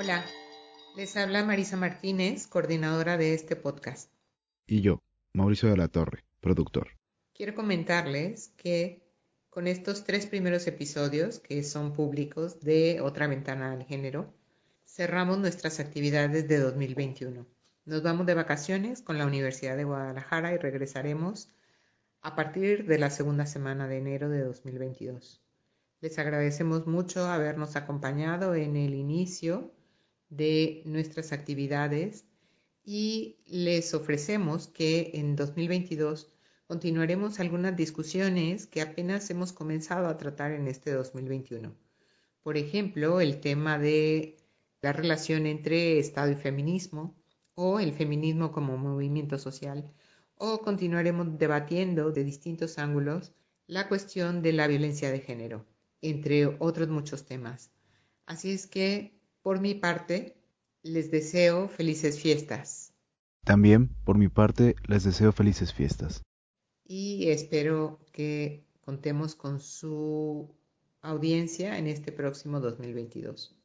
Hola, les habla Marisa Martínez, coordinadora de este podcast. Y yo, Mauricio de la Torre, productor. Quiero comentarles que con estos tres primeros episodios, que son públicos de Otra Ventana al Género, cerramos nuestras actividades de 2021. Nos vamos de vacaciones con la Universidad de Guadalajara y regresaremos a partir de la segunda semana de enero de 2022. Les agradecemos mucho habernos acompañado en el inicio de nuestras actividades y les ofrecemos que en 2022 continuaremos algunas discusiones que apenas hemos comenzado a tratar en este 2021. Por ejemplo, el tema de la relación entre Estado y feminismo o el feminismo como movimiento social o continuaremos debatiendo de distintos ángulos la cuestión de la violencia de género, entre otros muchos temas. Así es que por mi parte, les deseo felices fiestas. También, por mi parte, les deseo felices fiestas. Y espero que contemos con su audiencia en este próximo 2022.